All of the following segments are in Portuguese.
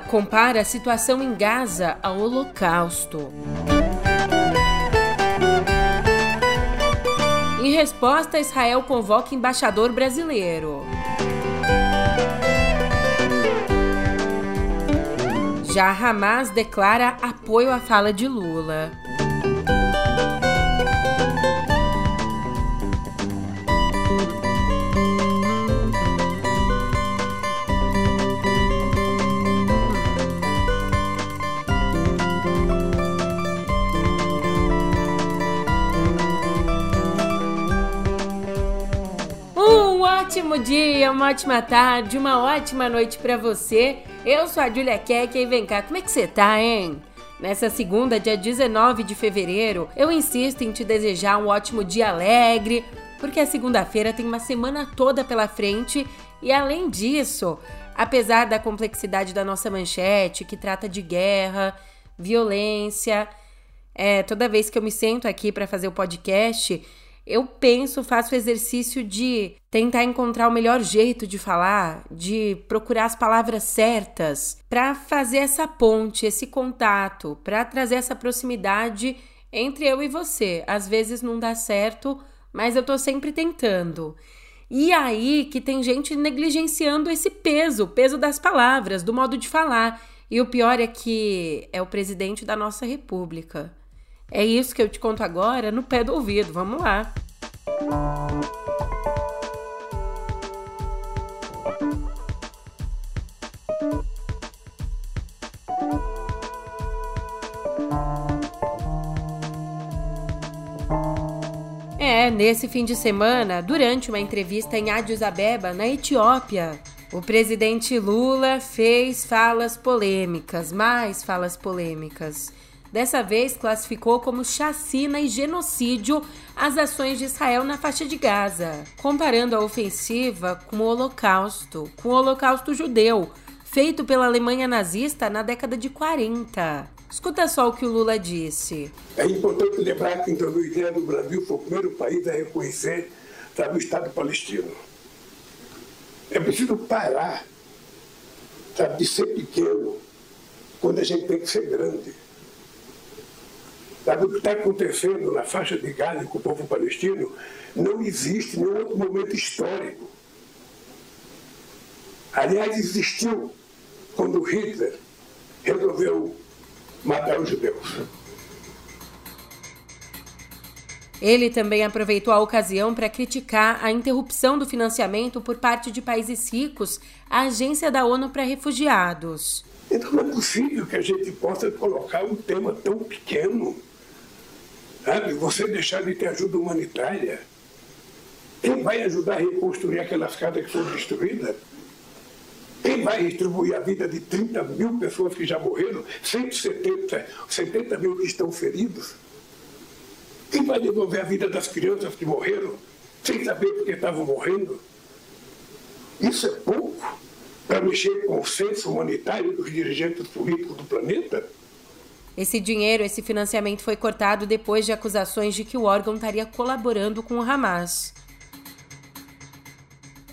Compara a situação em Gaza ao Holocausto. Em resposta, Israel convoca embaixador brasileiro. Já Hamas declara apoio à fala de Lula. Ótimo dia, uma ótima tarde, uma ótima noite para você. Eu sou a Julia Keck e vem cá, como é que você tá, hein? Nessa segunda, dia 19 de fevereiro, eu insisto em te desejar um ótimo dia alegre, porque a segunda-feira tem uma semana toda pela frente e além disso, apesar da complexidade da nossa manchete, que trata de guerra, violência, é, toda vez que eu me sento aqui para fazer o podcast, eu penso, faço o exercício de tentar encontrar o melhor jeito de falar, de procurar as palavras certas para fazer essa ponte, esse contato, para trazer essa proximidade entre eu e você. Às vezes não dá certo, mas eu tô sempre tentando. E aí que tem gente negligenciando esse peso, o peso das palavras, do modo de falar. E o pior é que é o presidente da nossa república. É isso que eu te conto agora no pé do ouvido. Vamos lá. É, nesse fim de semana, durante uma entrevista em Addis Abeba, na Etiópia, o presidente Lula fez falas polêmicas, mais falas polêmicas. Dessa vez, classificou como chacina e genocídio as ações de Israel na faixa de Gaza, comparando a ofensiva com o Holocausto, com o Holocausto judeu, feito pela Alemanha nazista na década de 40. Escuta só o que o Lula disse. É importante lembrar que em 2010 o Brasil foi o primeiro país a reconhecer o Estado palestino. É preciso parar sabe, de ser pequeno quando a gente tem que ser grande. Sabe o que está acontecendo na faixa de Gaza com o povo palestino? Não existe nenhum outro momento histórico. Aliás, existiu quando Hitler resolveu matar os judeus. Ele também aproveitou a ocasião para criticar a interrupção do financiamento por parte de países ricos à Agência da ONU para Refugiados. Então não é possível que a gente possa colocar um tema tão pequeno Sabe? Você deixar de ter ajuda humanitária. Quem vai ajudar a reconstruir aquelas casas que foram destruídas? Quem vai distribuir a vida de 30 mil pessoas que já morreram, 170 70 mil que estão feridos? Quem vai devolver a vida das crianças que morreram, sem saber por que estavam morrendo? Isso é pouco para mexer com o senso humanitário dos dirigentes políticos do planeta? Esse dinheiro, esse financiamento foi cortado depois de acusações de que o órgão estaria colaborando com o Hamas.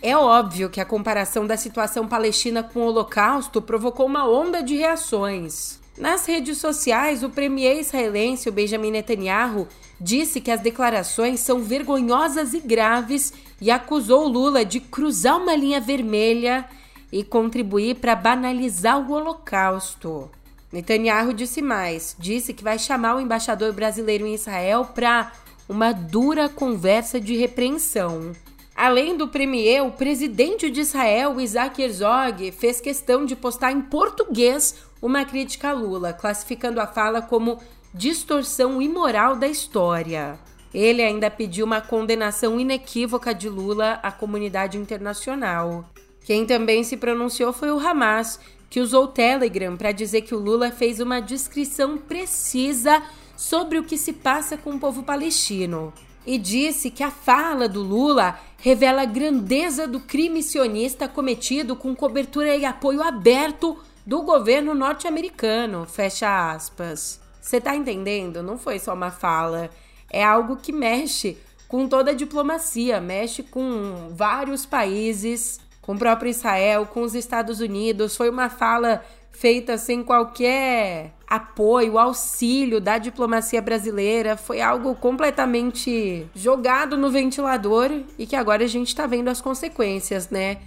É óbvio que a comparação da situação palestina com o Holocausto provocou uma onda de reações. Nas redes sociais, o premier israelense Benjamin Netanyahu disse que as declarações são vergonhosas e graves e acusou Lula de cruzar uma linha vermelha e contribuir para banalizar o Holocausto. Netanyahu disse mais: disse que vai chamar o embaixador brasileiro em Israel para uma dura conversa de repreensão. Além do premier, o presidente de Israel, Isaac Herzog, fez questão de postar em português uma crítica a Lula, classificando a fala como distorção imoral da história. Ele ainda pediu uma condenação inequívoca de Lula à comunidade internacional. Quem também se pronunciou foi o Hamas, que usou o Telegram para dizer que o Lula fez uma descrição precisa sobre o que se passa com o povo palestino. E disse que a fala do Lula revela a grandeza do crime sionista cometido com cobertura e apoio aberto do governo norte-americano. Fecha aspas. Você tá entendendo? Não foi só uma fala. É algo que mexe com toda a diplomacia, mexe com vários países com o próprio Israel, com os Estados Unidos. Foi uma fala feita sem qualquer apoio, auxílio da diplomacia brasileira, foi algo completamente jogado no ventilador e que agora a gente está vendo as consequências, né?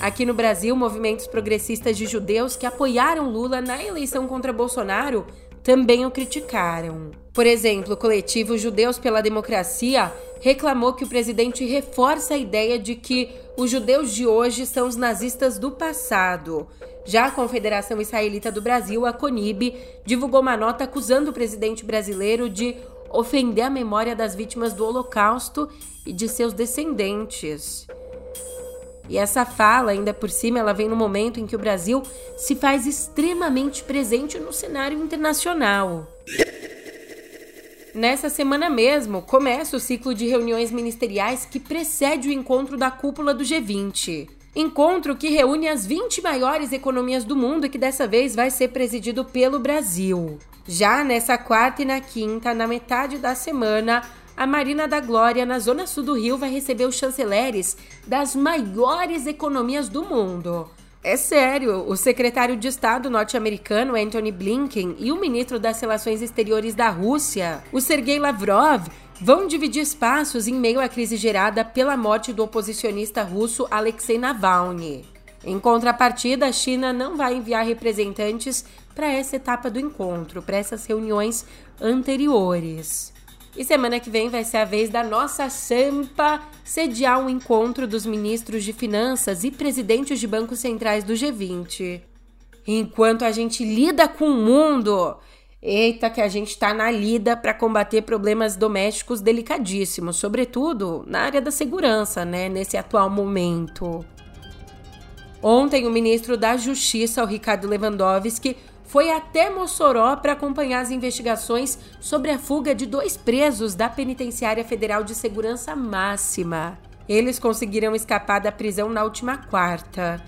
Aqui no Brasil, movimentos progressistas de judeus que apoiaram Lula na eleição contra Bolsonaro também o criticaram. Por exemplo, o coletivo Judeus pela Democracia reclamou que o presidente reforça a ideia de que os judeus de hoje são os nazistas do passado. Já a Confederação Israelita do Brasil, a CONIB, divulgou uma nota acusando o presidente brasileiro de ofender a memória das vítimas do Holocausto e de seus descendentes. E essa fala, ainda por cima, ela vem no momento em que o Brasil se faz extremamente presente no cenário internacional. Nessa semana mesmo, começa o ciclo de reuniões ministeriais que precede o encontro da cúpula do G20. Encontro que reúne as 20 maiores economias do mundo e que dessa vez vai ser presidido pelo Brasil. Já nessa quarta e na quinta, na metade da semana, a Marina da Glória, na zona sul do Rio, vai receber os chanceleres das maiores economias do mundo. É sério, o secretário de Estado norte-americano Anthony Blinken e o ministro das Relações Exteriores da Rússia, o Sergei Lavrov, vão dividir espaços em meio à crise gerada pela morte do oposicionista russo Alexei Navalny. Em contrapartida, a China não vai enviar representantes para essa etapa do encontro, para essas reuniões anteriores. E semana que vem vai ser a vez da nossa Sampa sediar um encontro dos ministros de finanças e presidentes de bancos centrais do G20. Enquanto a gente lida com o mundo, eita que a gente está na lida para combater problemas domésticos delicadíssimos, sobretudo na área da segurança, né, nesse atual momento. Ontem, o ministro da Justiça, o Ricardo Lewandowski, foi até Mossoró para acompanhar as investigações sobre a fuga de dois presos da Penitenciária Federal de Segurança Máxima. Eles conseguiram escapar da prisão na última quarta.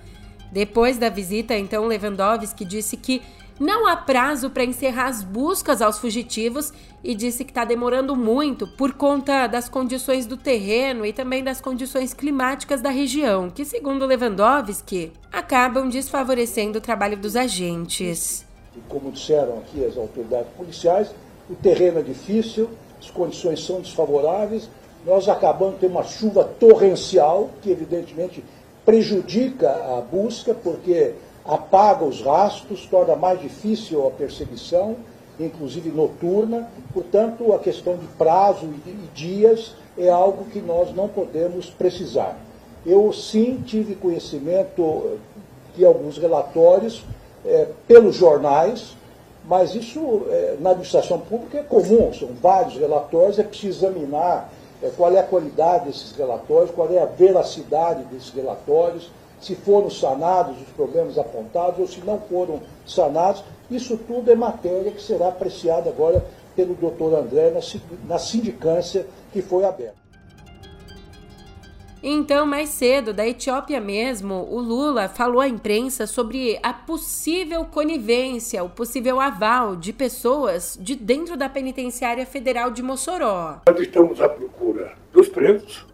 Depois da visita, então, Lewandowski disse que não há prazo para encerrar as buscas aos fugitivos e disse que está demorando muito por conta das condições do terreno e também das condições climáticas da região, que, segundo Lewandowski, acabam desfavorecendo o trabalho dos agentes como disseram aqui as autoridades policiais, o terreno é difícil, as condições são desfavoráveis, nós acabamos de ter uma chuva torrencial, que evidentemente prejudica a busca, porque apaga os rastros, torna mais difícil a perseguição, inclusive noturna. Portanto, a questão de prazo e dias é algo que nós não podemos precisar. Eu sim tive conhecimento de alguns relatórios é, pelos jornais, mas isso é, na administração pública é comum, são vários relatórios, é preciso examinar é, qual é a qualidade desses relatórios, qual é a veracidade desses relatórios, se foram sanados os problemas apontados ou se não foram sanados. Isso tudo é matéria que será apreciada agora pelo doutor André na, na sindicância que foi aberta. Então, mais cedo, da Etiópia mesmo, o Lula falou à imprensa sobre a possível conivência, o possível aval de pessoas de dentro da penitenciária federal de Mossoró. Nós estamos à procura dos presos,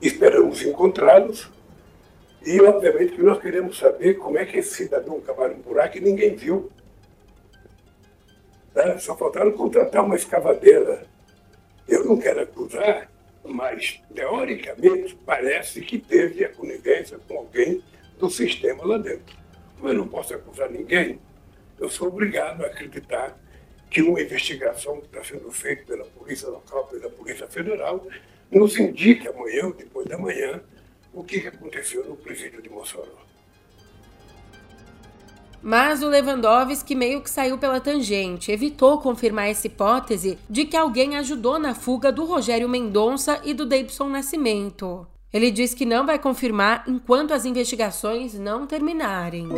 esperamos encontrá-los e, obviamente, que nós queremos saber como é que esse cidadão cavaram um buraco e ninguém viu. Né? Só faltaram contratar uma escavadeira. Eu não quero acusar mas, teoricamente, parece que teve a conivência com alguém do sistema lá dentro. Como eu não posso acusar ninguém, eu sou obrigado a acreditar que uma investigação que está sendo feita pela Polícia Local, pela Polícia Federal, nos indique amanhã ou depois da manhã o que aconteceu no presídio de Mossoró. Mas o Lewandowski meio que saiu pela tangente, evitou confirmar essa hipótese de que alguém ajudou na fuga do Rogério Mendonça e do Davidson Nascimento. Ele diz que não vai confirmar enquanto as investigações não terminarem.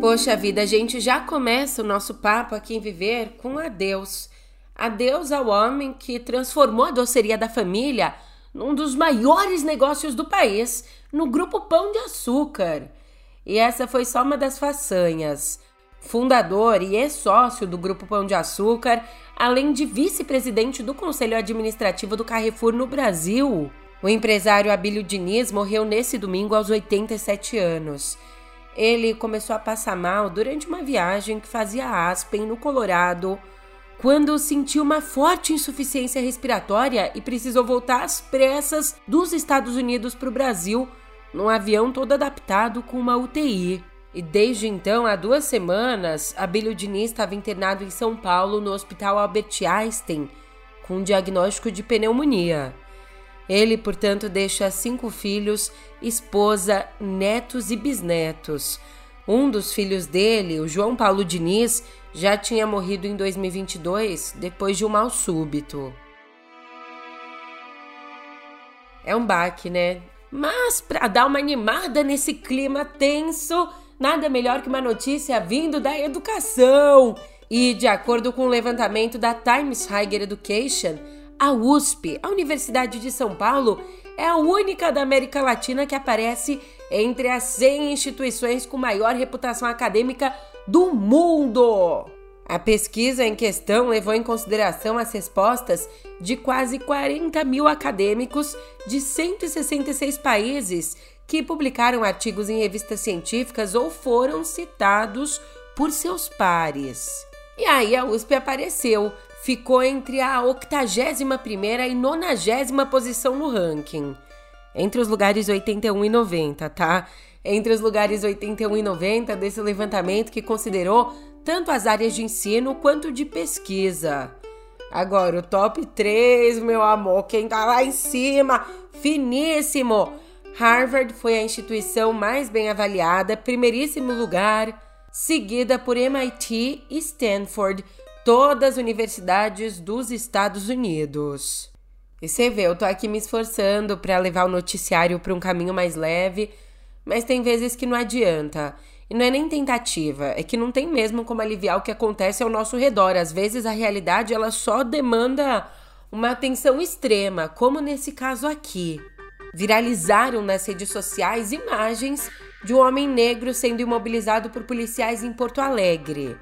Poxa vida, a gente já começa o nosso papo aqui em Viver com adeus. Adeus ao homem que transformou a doceria da família num dos maiores negócios do país, no grupo Pão de Açúcar. E essa foi só uma das façanhas. fundador e ex-sócio do Grupo Pão de Açúcar, além de vice-presidente do Conselho Administrativo do Carrefour no Brasil. O empresário Abílio Diniz morreu nesse domingo aos 87 anos. Ele começou a passar mal durante uma viagem que fazia Aspen, no Colorado, quando sentiu uma forte insuficiência respiratória e precisou voltar às pressas dos Estados Unidos para o Brasil, num avião todo adaptado com uma UTI. E desde então, há duas semanas, Abílio Diniz estava internado em São Paulo, no Hospital Albert Einstein, com um diagnóstico de pneumonia. Ele, portanto, deixa cinco filhos, esposa, netos e bisnetos. Um dos filhos dele, o João Paulo Diniz, já tinha morrido em 2022 depois de um mal súbito. É um baque, né? Mas para dar uma animada nesse clima tenso, nada melhor que uma notícia vindo da educação. E de acordo com o um levantamento da Times Higher Education, a USP, a Universidade de São Paulo, é a única da América Latina que aparece entre as 100 instituições com maior reputação acadêmica do mundo. A pesquisa em questão levou em consideração as respostas de quase 40 mil acadêmicos de 166 países que publicaram artigos em revistas científicas ou foram citados por seus pares. E aí a USP apareceu, ficou entre a 81ª e 90 posição no ranking. Entre os lugares 81 e 90, tá? Entre os lugares 81 e 90 desse levantamento que considerou tanto as áreas de ensino quanto de pesquisa. Agora, o top 3, meu amor, quem tá lá em cima, finíssimo. Harvard foi a instituição mais bem avaliada, primeiríssimo lugar, seguida por MIT e Stanford, todas as universidades dos Estados Unidos. E você vê, eu tô aqui me esforçando para levar o noticiário para um caminho mais leve, mas tem vezes que não adianta. E não é nem tentativa, é que não tem mesmo como aliviar o que acontece ao nosso redor. Às vezes a realidade ela só demanda uma atenção extrema, como nesse caso aqui. Viralizaram nas redes sociais imagens de um homem negro sendo imobilizado por policiais em Porto Alegre.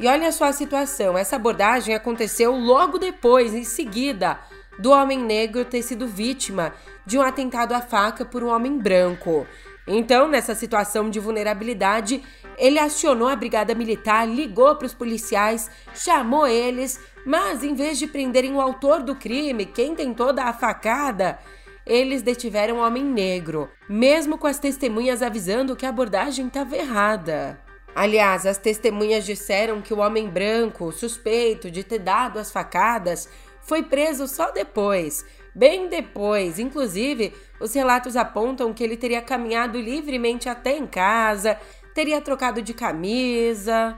E olha só a situação: essa abordagem aconteceu logo depois, em seguida, do homem negro ter sido vítima de um atentado à faca por um homem branco. Então, nessa situação de vulnerabilidade, ele acionou a brigada militar, ligou para os policiais, chamou eles, mas em vez de prenderem o autor do crime, quem tentou dar a facada, eles detiveram o homem negro, mesmo com as testemunhas avisando que a abordagem estava errada. Aliás, as testemunhas disseram que o homem branco, suspeito de ter dado as facadas, foi preso só depois, bem depois. Inclusive, os relatos apontam que ele teria caminhado livremente até em casa, teria trocado de camisa.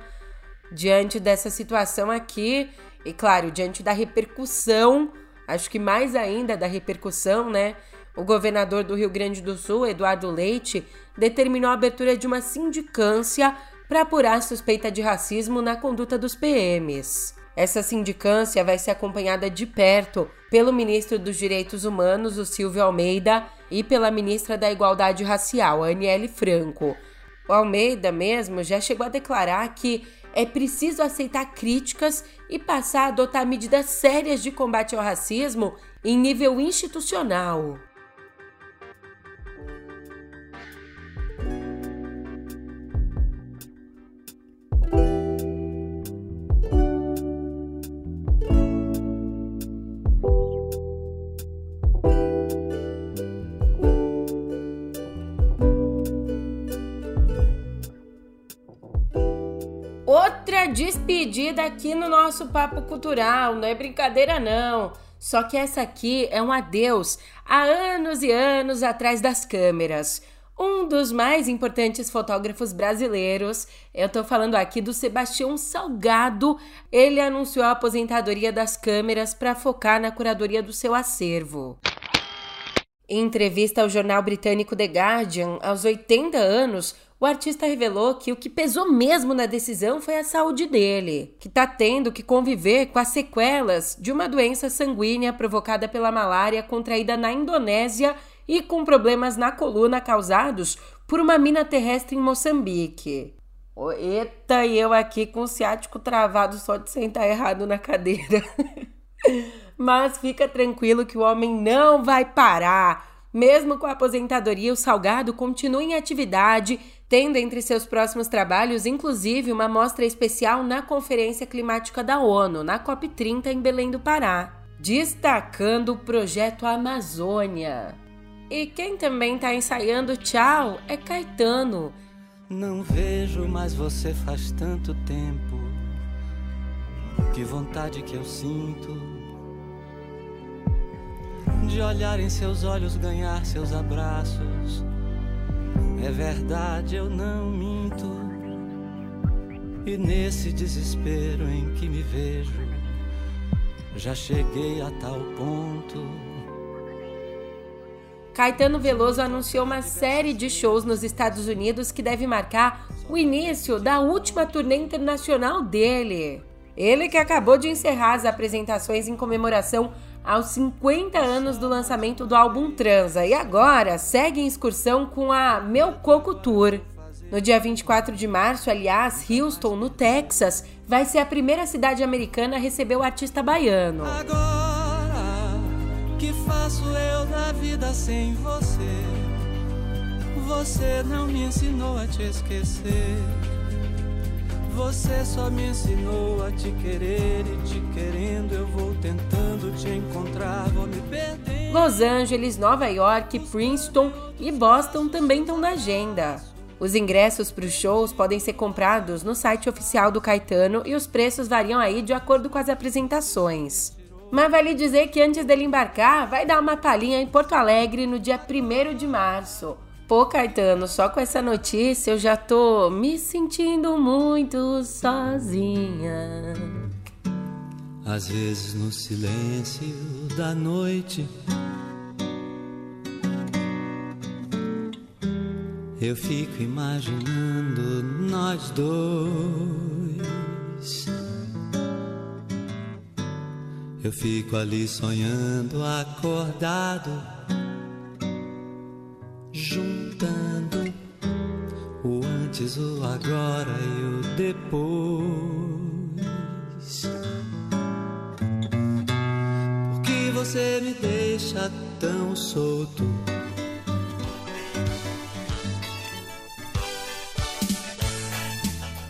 Diante dessa situação aqui, e claro, diante da repercussão, acho que mais ainda da repercussão, né? O governador do Rio Grande do Sul, Eduardo Leite, determinou a abertura de uma sindicância para apurar suspeita de racismo na conduta dos PMs. Essa sindicância vai ser acompanhada de perto pelo ministro dos Direitos Humanos, o Silvio Almeida, e pela ministra da Igualdade Racial, Aniele Franco. O Almeida mesmo já chegou a declarar que é preciso aceitar críticas e passar a adotar medidas sérias de combate ao racismo em nível institucional. Outra despedida aqui no nosso Papo Cultural, não é brincadeira não. Só que essa aqui é um adeus há anos e anos atrás das câmeras. Um dos mais importantes fotógrafos brasileiros, eu tô falando aqui do Sebastião Salgado. Ele anunciou a aposentadoria das câmeras para focar na curadoria do seu acervo. Em entrevista ao jornal britânico The Guardian, aos 80 anos, o artista revelou que o que pesou mesmo na decisão foi a saúde dele, que está tendo que conviver com as sequelas de uma doença sanguínea provocada pela malária contraída na Indonésia e com problemas na coluna causados por uma mina terrestre em Moçambique. Eita, e eu aqui com o ciático travado só de sentar errado na cadeira. Mas fica tranquilo que o homem não vai parar. Mesmo com a aposentadoria, o Salgado continua em atividade, tendo entre seus próximos trabalhos, inclusive, uma mostra especial na Conferência Climática da ONU, na COP30 em Belém do Pará, destacando o projeto Amazônia. E quem também está ensaiando tchau é Caetano. Não vejo mais você faz tanto tempo. Que vontade que eu sinto de olhar em seus olhos, ganhar seus abraços. É verdade, eu não minto. E nesse desespero em que me vejo, já cheguei a tal ponto Caetano Veloso anunciou uma série de shows nos Estados Unidos que deve marcar o início da última turnê internacional dele. Ele que acabou de encerrar as apresentações em comemoração aos 50 anos do lançamento do álbum Transa e agora segue em excursão com a Meu Coco Tour. No dia 24 de março, aliás, Houston, no Texas, vai ser a primeira cidade americana a receber o artista baiano. Agora que faço eu na vida sem você? Você não me ensinou a te esquecer. Você só me ensinou a te querer e te querendo eu vou tentando te encontrar, vou me perder. Los Angeles, Nova York, Princeton e Boston também estão na agenda. Os ingressos para os shows podem ser comprados no site oficial do Caetano e os preços variam aí de acordo com as apresentações. Mas vale dizer que antes dele embarcar, vai dar uma palhinha em Porto Alegre no dia 1 de março. Pô, Caetano, só com essa notícia eu já tô me sentindo muito sozinha. Às vezes no silêncio da noite eu fico imaginando nós dois Eu fico ali sonhando, acordado, juntando o antes, o agora e o depois. Por que você me deixa tão solto?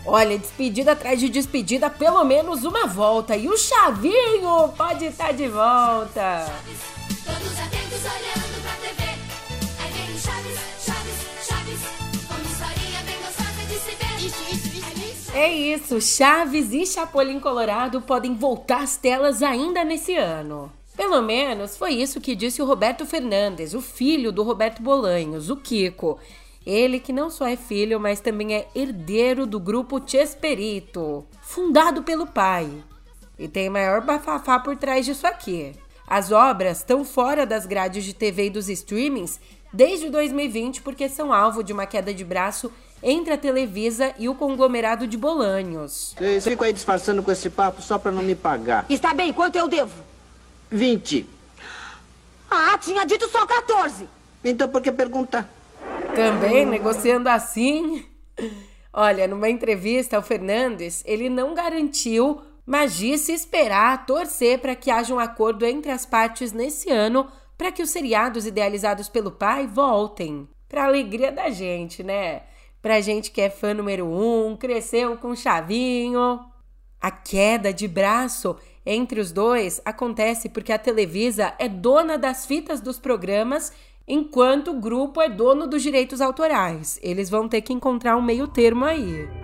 Olha, despedida atrás de despedida, pelo menos uma volta. E o Chavinho pode estar de volta. É isso, Chaves e Chapolin Colorado podem voltar às telas ainda nesse ano. Pelo menos foi isso que disse o Roberto Fernandes, o filho do Roberto Bolanhos, o Kiko. Ele que não só é filho, mas também é herdeiro do grupo Chesperito, fundado pelo pai. E tem maior bafafá por trás disso aqui. As obras estão fora das grades de TV e dos streamings desde 2020 porque são alvo de uma queda de braço entre a Televisa e o conglomerado de Bolanhos. Você fica aí disfarçando com esse papo só para não me pagar. Está bem, quanto eu devo? 20. Ah, tinha dito só 14. Então por que perguntar? Também negociando assim. Olha, numa entrevista, o Fernandes, ele não garantiu, mas disse esperar, torcer para que haja um acordo entre as partes nesse ano para que os seriados idealizados pelo pai voltem. Para alegria da gente, né? Pra gente que é fã número um, cresceu com Chavinho. A queda de braço entre os dois acontece porque a Televisa é dona das fitas dos programas enquanto o grupo é dono dos direitos autorais. Eles vão ter que encontrar um meio termo aí.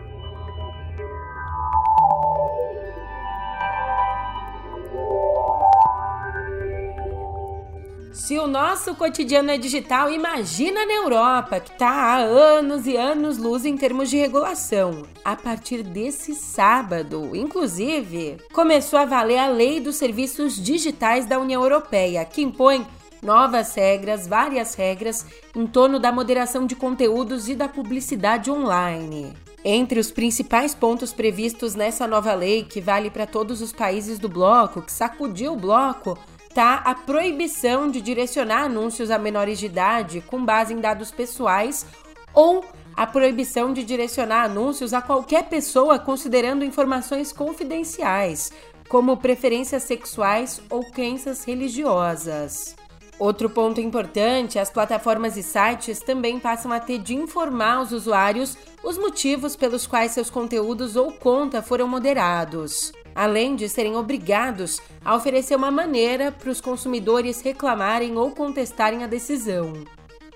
Se o nosso cotidiano é digital, imagina na Europa, que está há anos e anos luz em termos de regulação. A partir desse sábado, inclusive, começou a valer a Lei dos Serviços Digitais da União Europeia, que impõe novas regras, várias regras em torno da moderação de conteúdos e da publicidade online. Entre os principais pontos previstos nessa nova lei, que vale para todos os países do bloco, que sacudiu o bloco, está a proibição de direcionar anúncios a menores de idade com base em dados pessoais ou a proibição de direcionar anúncios a qualquer pessoa considerando informações confidenciais, como preferências sexuais ou crenças religiosas. Outro ponto importante: as plataformas e sites também passam a ter de informar os usuários os motivos pelos quais seus conteúdos ou conta foram moderados, além de serem obrigados a oferecer uma maneira para os consumidores reclamarem ou contestarem a decisão.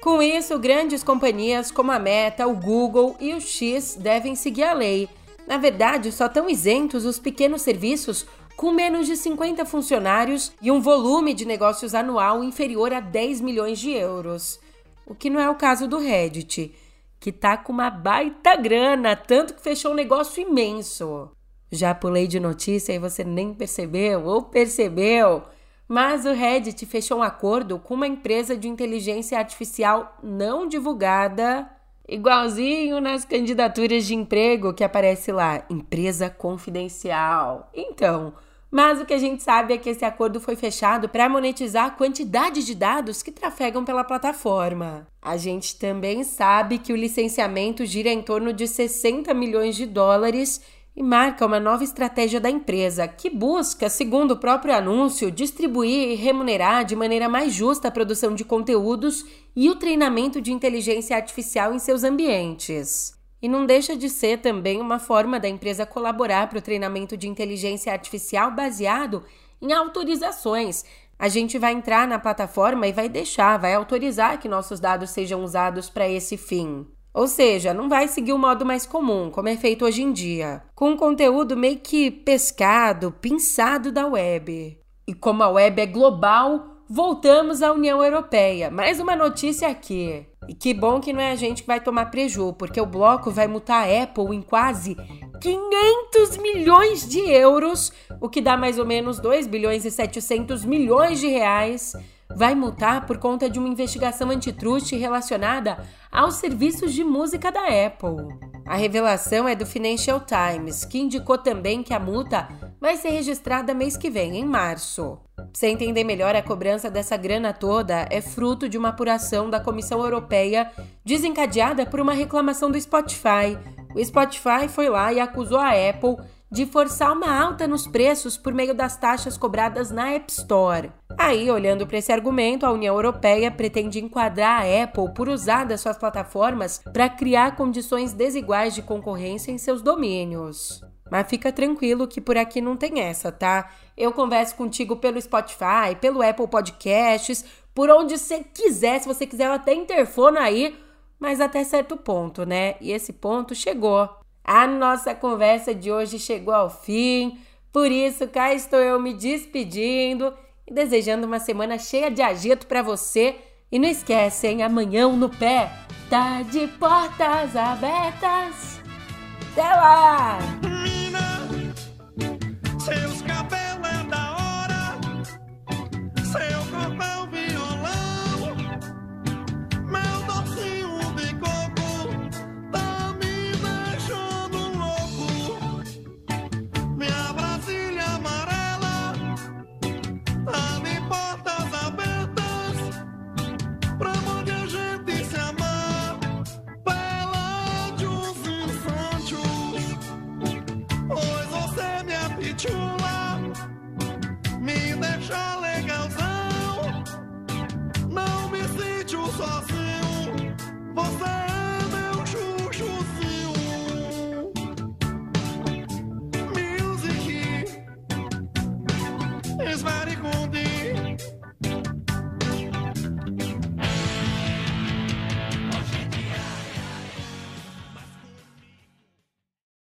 Com isso, grandes companhias como a Meta, o Google e o X devem seguir a lei. Na verdade, só estão isentos os pequenos serviços com menos de 50 funcionários e um volume de negócios anual inferior a 10 milhões de euros. O que não é o caso do Reddit, que tá com uma baita grana, tanto que fechou um negócio imenso. Já pulei de notícia e você nem percebeu ou percebeu? Mas o Reddit fechou um acordo com uma empresa de inteligência artificial não divulgada, igualzinho nas candidaturas de emprego que aparece lá, empresa confidencial. Então, mas o que a gente sabe é que esse acordo foi fechado para monetizar a quantidade de dados que trafegam pela plataforma. A gente também sabe que o licenciamento gira em torno de 60 milhões de dólares e marca uma nova estratégia da empresa que busca, segundo o próprio anúncio, distribuir e remunerar de maneira mais justa a produção de conteúdos e o treinamento de inteligência artificial em seus ambientes. E não deixa de ser também uma forma da empresa colaborar para o treinamento de inteligência artificial baseado em autorizações. A gente vai entrar na plataforma e vai deixar, vai autorizar que nossos dados sejam usados para esse fim. Ou seja, não vai seguir o modo mais comum, como é feito hoje em dia, com um conteúdo meio que pescado, pinçado da web. E como a web é global, voltamos à União Europeia. Mais uma notícia aqui. E que bom que não é a gente que vai tomar preju, porque o bloco vai multar a Apple em quase 500 milhões de euros, o que dá mais ou menos 2 bilhões e 700 milhões de reais vai multar por conta de uma investigação antitruste relacionada aos serviços de música da Apple. A revelação é do Financial Times, que indicou também que a multa vai ser registrada mês que vem, em março. Você entender melhor, a cobrança dessa grana toda é fruto de uma apuração da Comissão Europeia desencadeada por uma reclamação do Spotify. O Spotify foi lá e acusou a Apple de forçar uma alta nos preços por meio das taxas cobradas na App Store. Aí, olhando para esse argumento, a União Europeia pretende enquadrar a Apple por usar das suas plataformas para criar condições desiguais de concorrência em seus domínios. Mas fica tranquilo que por aqui não tem essa, tá? Eu converso contigo pelo Spotify, pelo Apple Podcasts, por onde você quiser, se você quiser, até interfono aí, mas até certo ponto, né? E esse ponto chegou. A nossa conversa de hoje chegou ao fim, por isso cá estou eu me despedindo e desejando uma semana cheia de agito para você. E não esquece, hein? Amanhã no pé tá de portas abertas. Até lá! is very cool.